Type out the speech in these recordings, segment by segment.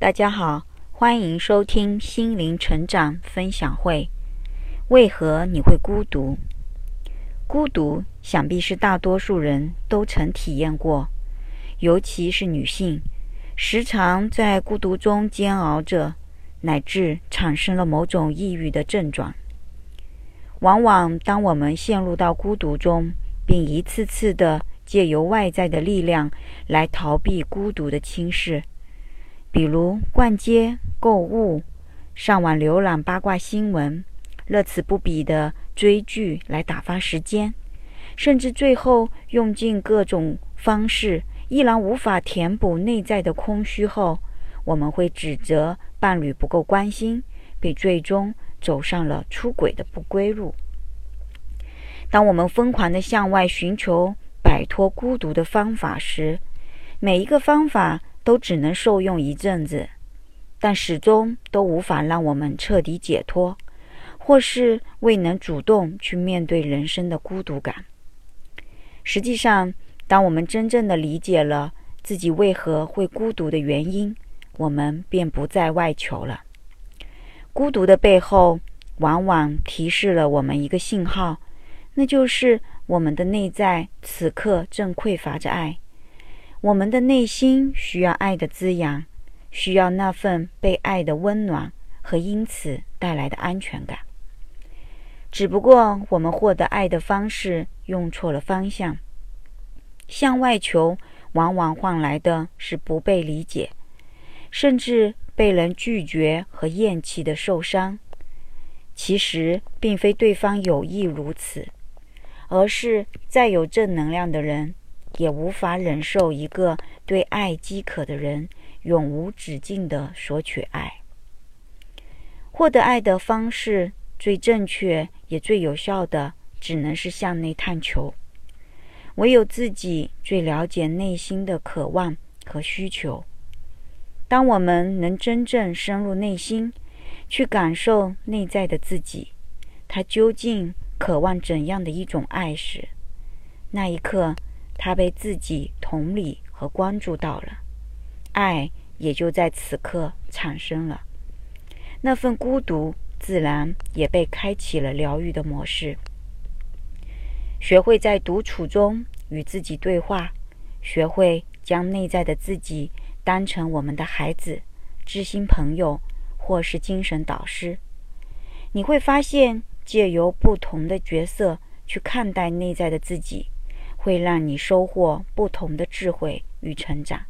大家好，欢迎收听心灵成长分享会。为何你会孤独？孤独想必是大多数人都曾体验过，尤其是女性，时常在孤独中煎熬着，乃至产生了某种抑郁的症状。往往当我们陷入到孤独中，并一次次的借由外在的力量来逃避孤独的侵蚀，比如逛街、购物、上网浏览八卦新闻、乐此不彼的追剧来打发时间，甚至最后用尽各种方式，依然无法填补内在的空虚后，我们会指责伴侣不够关心，并最终走上了出轨的不归路。当我们疯狂地向外寻求摆脱孤独的方法时，每一个方法都只能受用一阵子，但始终都无法让我们彻底解脱，或是未能主动去面对人生的孤独感。实际上，当我们真正的理解了自己为何会孤独的原因，我们便不再外求了。孤独的背后，往往提示了我们一个信号。那就是我们的内在此刻正匮乏着爱，我们的内心需要爱的滋养，需要那份被爱的温暖和因此带来的安全感。只不过我们获得爱的方式用错了方向，向外求往往换来的是不被理解，甚至被人拒绝和厌弃的受伤。其实并非对方有意如此。而是再有正能量的人，也无法忍受一个对爱饥渴的人永无止境的索取爱。获得爱的方式最正确也最有效的，只能是向内探求。唯有自己最了解内心的渴望和需求。当我们能真正深入内心，去感受内在的自己，他究竟？渴望怎样的一种爱时，那一刻，他被自己同理和关注到了，爱也就在此刻产生了。那份孤独自然也被开启了疗愈的模式。学会在独处中与自己对话，学会将内在的自己当成我们的孩子、知心朋友或是精神导师，你会发现。借由不同的角色去看待内在的自己，会让你收获不同的智慧与成长。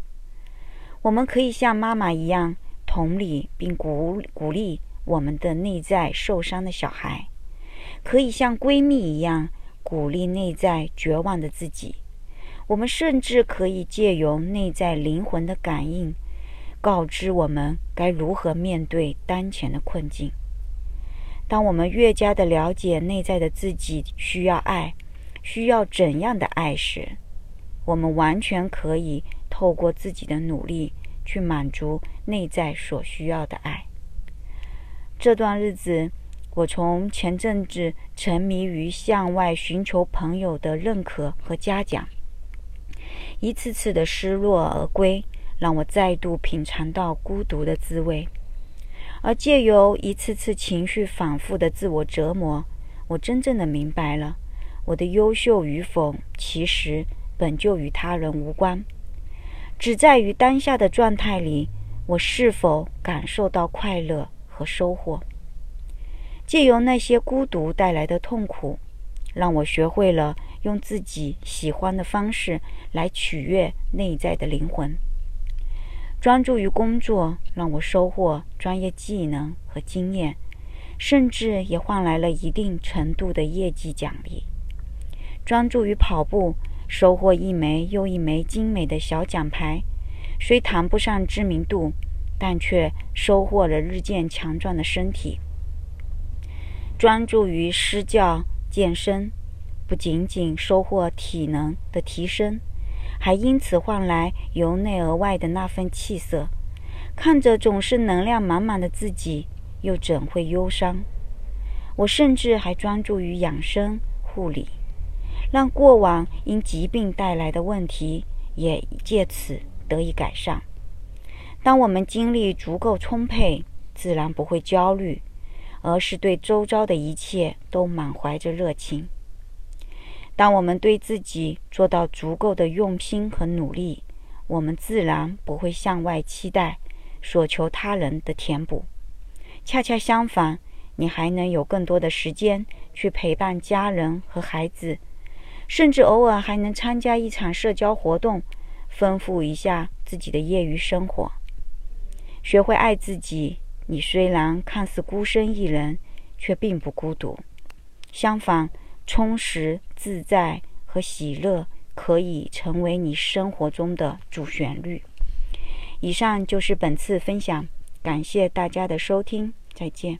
我们可以像妈妈一样同理并鼓鼓励我们的内在受伤的小孩，可以像闺蜜一样鼓励内在绝望的自己。我们甚至可以借由内在灵魂的感应，告知我们该如何面对当前的困境。当我们越加的了解内在的自己需要爱，需要怎样的爱时，我们完全可以透过自己的努力去满足内在所需要的爱。这段日子，我从前阵子沉迷于向外寻求朋友的认可和嘉奖，一次次的失落而归，让我再度品尝到孤独的滋味。而借由一次次情绪反复的自我折磨，我真正的明白了，我的优秀与否其实本就与他人无关，只在于当下的状态里，我是否感受到快乐和收获。借由那些孤独带来的痛苦，让我学会了用自己喜欢的方式来取悦内在的灵魂。专注于工作，让我收获专业技能和经验，甚至也换来了一定程度的业绩奖励。专注于跑步，收获一枚又一枚精美的小奖牌，虽谈不上知名度，但却收获了日渐强壮的身体。专注于施教健身，不仅仅收获体能的提升。还因此换来由内而外的那份气色，看着总是能量满满的自己，又怎会忧伤？我甚至还专注于养生护理，让过往因疾病带来的问题也借此得以改善。当我们精力足够充沛，自然不会焦虑，而是对周遭的一切都满怀着热情。当我们对自己做到足够的用心和努力，我们自然不会向外期待，索求他人的填补。恰恰相反，你还能有更多的时间去陪伴家人和孩子，甚至偶尔还能参加一场社交活动，丰富一下自己的业余生活。学会爱自己，你虽然看似孤身一人，却并不孤独。相反，充实、自在和喜乐可以成为你生活中的主旋律。以上就是本次分享，感谢大家的收听，再见。